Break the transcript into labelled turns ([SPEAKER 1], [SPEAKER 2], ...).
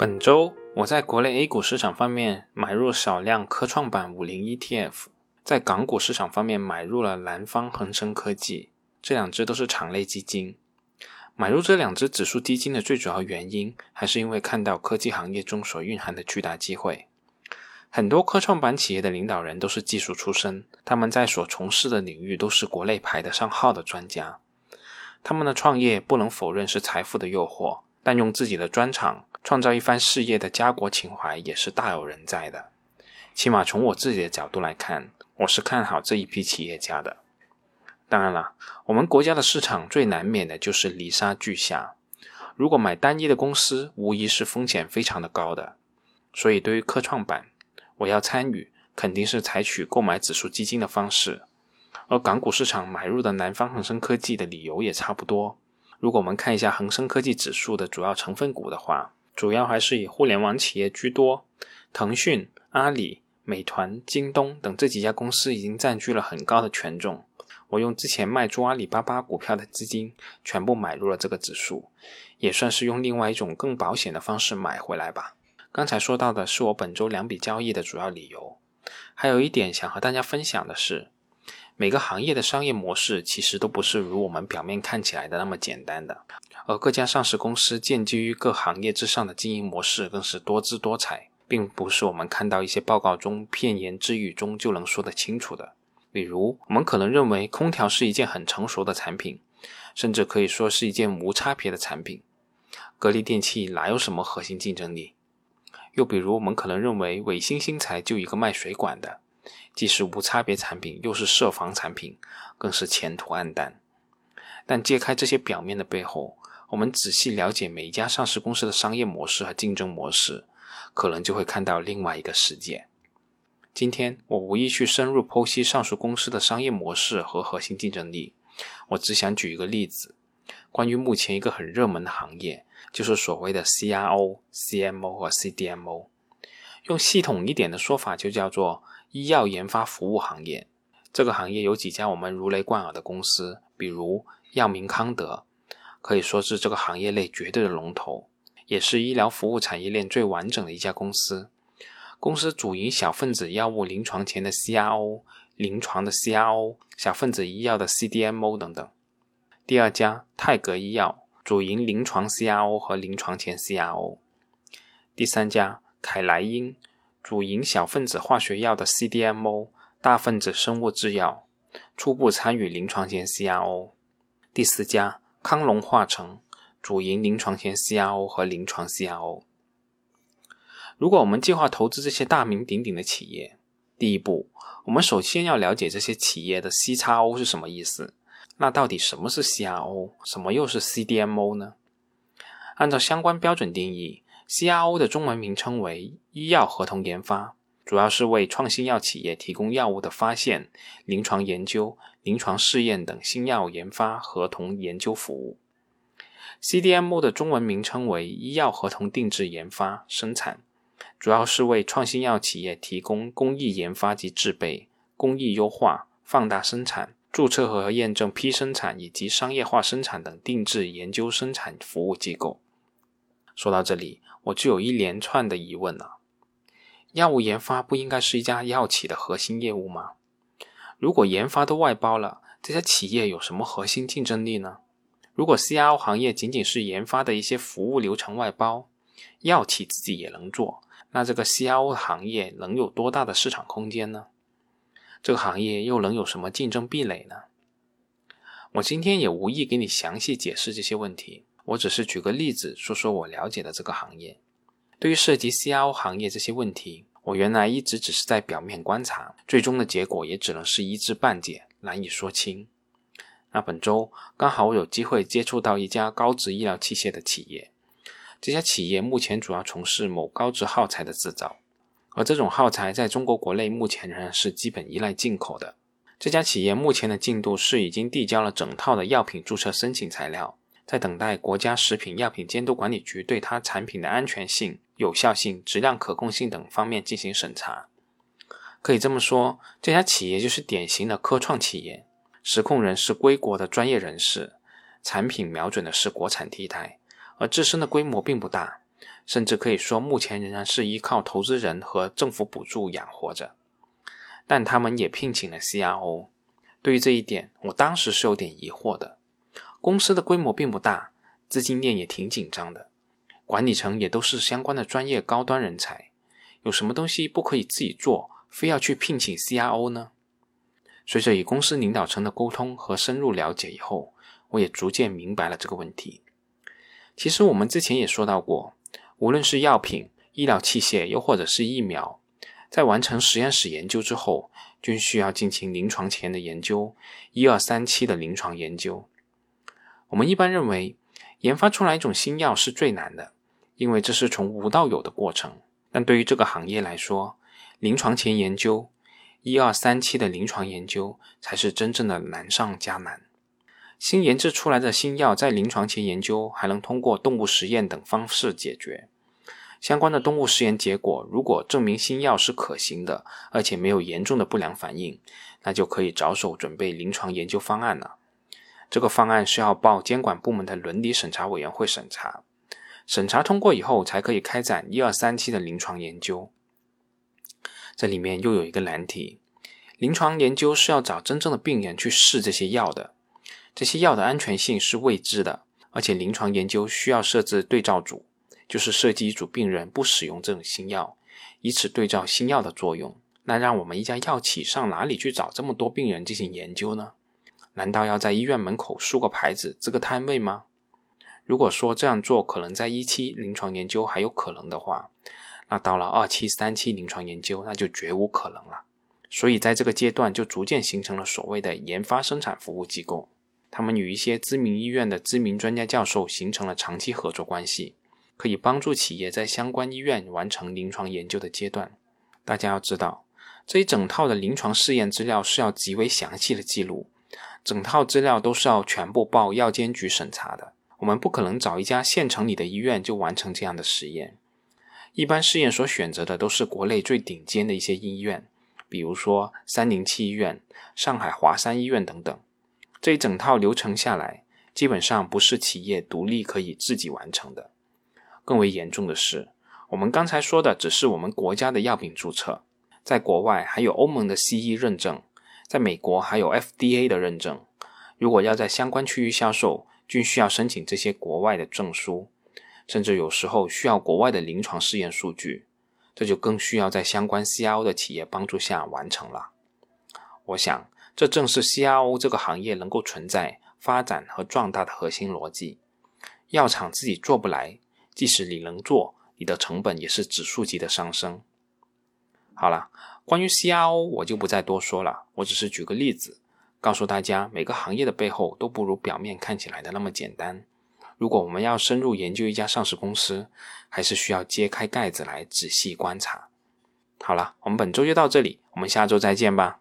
[SPEAKER 1] 本周我在国内 A 股市场方面买入少量科创板五零 ETF，在港股市场方面买入了南方恒生科技，这两只都是场类基金。买入这两只指数基金的最主要原因，还是因为看到科技行业中所蕴含的巨大机会。很多科创板企业的领导人都是技术出身，他们在所从事的领域都是国内排得上号的专家。他们的创业不能否认是财富的诱惑，但用自己的专长。创造一番事业的家国情怀也是大有人在的。起码从我自己的角度来看，我是看好这一批企业家的。当然了，我们国家的市场最难免的就是泥沙俱下。如果买单一的公司，无疑是风险非常的高的。所以，对于科创板，我要参与，肯定是采取购买指数基金的方式。而港股市场买入的南方恒生科技的理由也差不多。如果我们看一下恒生科技指数的主要成分股的话，主要还是以互联网企业居多，腾讯、阿里、美团、京东等这几家公司已经占据了很高的权重。我用之前卖出阿里巴巴股票的资金，全部买入了这个指数，也算是用另外一种更保险的方式买回来吧。刚才说到的是我本周两笔交易的主要理由，还有一点想和大家分享的是，每个行业的商业模式其实都不是如我们表面看起来的那么简单的。而各家上市公司建基于各行业之上的经营模式更是多姿多彩，并不是我们看到一些报告中片言之语中就能说得清楚的。比如，我们可能认为空调是一件很成熟的产品，甚至可以说是一件无差别的产品。格力电器哪有什么核心竞争力？又比如，我们可能认为伟星新材就一个卖水管的，既是无差别产品，又是涉防产品，更是前途暗淡。但揭开这些表面的背后，我们仔细了解每一家上市公司的商业模式和竞争模式，可能就会看到另外一个世界。今天我无意去深入剖析上述公司的商业模式和核心竞争力，我只想举一个例子，关于目前一个很热门的行业，就是所谓的 CRO、CMO 和 CDMO。用系统一点的说法，就叫做医药研发服务行业。这个行业有几家我们如雷贯耳的公司，比如药明康德。可以说是这个行业内绝对的龙头，也是医疗服务产业链最完整的一家公司。公司主营小分子药物临床前的 CRO、临床的 CRO、小分子医药的 CDMO 等等。第二家泰格医药主营临床 CRO 和临床前 CRO。第三家凯莱因主营小分子化学药的 CDMO、大分子生物制药，初步参与临床前 CRO。第四家。康龙化成主营临床前 CRO 和临床 CRO。如果我们计划投资这些大名鼎鼎的企业，第一步，我们首先要了解这些企业的 C 叉 O 是什么意思。那到底什么是 CRO，什么又是 CDMO 呢？按照相关标准定义，CRO 的中文名称为医药合同研发。主要是为创新药企业提供药物的发现、临床研究、临床试验等新药研发合同研究服务。CDMO 的中文名称为医药合同定制研发生产，主要是为创新药企业提供工艺研发及制备、工艺优化、放大生产、注册和验证批生产以及商业化生产等定制研究生产服务机构。说到这里，我就有一连串的疑问了。药物研发不应该是一家药企的核心业务吗？如果研发都外包了，这家企业有什么核心竞争力呢？如果 CRO 行业仅仅是研发的一些服务流程外包，药企自己也能做，那这个 CRO 行业能有多大的市场空间呢？这个行业又能有什么竞争壁垒呢？我今天也无意给你详细解释这些问题，我只是举个例子说说我了解的这个行业。对于涉及 CRO 行业这些问题，我原来一直只是在表面观察，最终的结果也只能是一知半解，难以说清。那本周刚好我有机会接触到一家高值医疗器械的企业，这家企业目前主要从事某高值耗材的制造，而这种耗材在中国国内目前仍然是基本依赖进口的。这家企业目前的进度是已经递交了整套的药品注册申请材料。在等待国家食品药品监督管理局对它产品的安全性、有效性、质量可控性等方面进行审查。可以这么说，这家企业就是典型的科创企业，实控人是归国的专业人士，产品瞄准的是国产替代，而自身的规模并不大，甚至可以说目前仍然是依靠投资人和政府补助养活着。但他们也聘请了 CRO。对于这一点，我当时是有点疑惑的。公司的规模并不大，资金链也挺紧张的，管理层也都是相关的专业高端人才，有什么东西不可以自己做，非要去聘请 CRO 呢？随着与公司领导层的沟通和深入了解以后，我也逐渐明白了这个问题。其实我们之前也说到过，无论是药品、医疗器械，又或者是疫苗，在完成实验室研究之后，均需要进行临床前的研究，一二三期的临床研究。我们一般认为，研发出来一种新药是最难的，因为这是从无到有的过程。但对于这个行业来说，临床前研究一二三期的临床研究才是真正的难上加难。新研制出来的新药在临床前研究还能通过动物实验等方式解决。相关的动物实验结果如果证明新药是可行的，而且没有严重的不良反应，那就可以着手准备临床研究方案了。这个方案是要报监管部门的伦理审查委员会审查，审查通过以后才可以开展一二三期的临床研究。这里面又有一个难题：临床研究是要找真正的病人去试这些药的，这些药的安全性是未知的，而且临床研究需要设置对照组，就是设计一组病人不使用这种新药，以此对照新药的作用。那让我们一家药企上哪里去找这么多病人进行研究呢？难道要在医院门口竖个牌子，这个摊位吗？如果说这样做可能在一期临床研究还有可能的话，那到了二期、三期临床研究那就绝无可能了。所以在这个阶段就逐渐形成了所谓的研发生产服务机构，他们与一些知名医院的知名专家教授形成了长期合作关系，可以帮助企业在相关医院完成临床研究的阶段。大家要知道，这一整套的临床试验资料是要极为详细的记录。整套资料都是要全部报药监局审查的。我们不可能找一家县城里的医院就完成这样的实验。一般试验所选择的都是国内最顶尖的一些医院，比如说三零七医院、上海华山医院等等。这一整套流程下来，基本上不是企业独立可以自己完成的。更为严重的是，我们刚才说的只是我们国家的药品注册，在国外还有欧盟的 CE 认证。在美国还有 FDA 的认证，如果要在相关区域销售，均需要申请这些国外的证书，甚至有时候需要国外的临床试验数据，这就更需要在相关 CRO 的企业帮助下完成了。我想，这正是 CRO 这个行业能够存在、发展和壮大的核心逻辑。药厂自己做不来，即使你能做，你的成本也是指数级的上升。好了。关于 CRO，我就不再多说了。我只是举个例子，告诉大家，每个行业的背后都不如表面看起来的那么简单。如果我们要深入研究一家上市公司，还是需要揭开盖子来仔细观察。好了，我们本周就到这里，我们下周再见吧。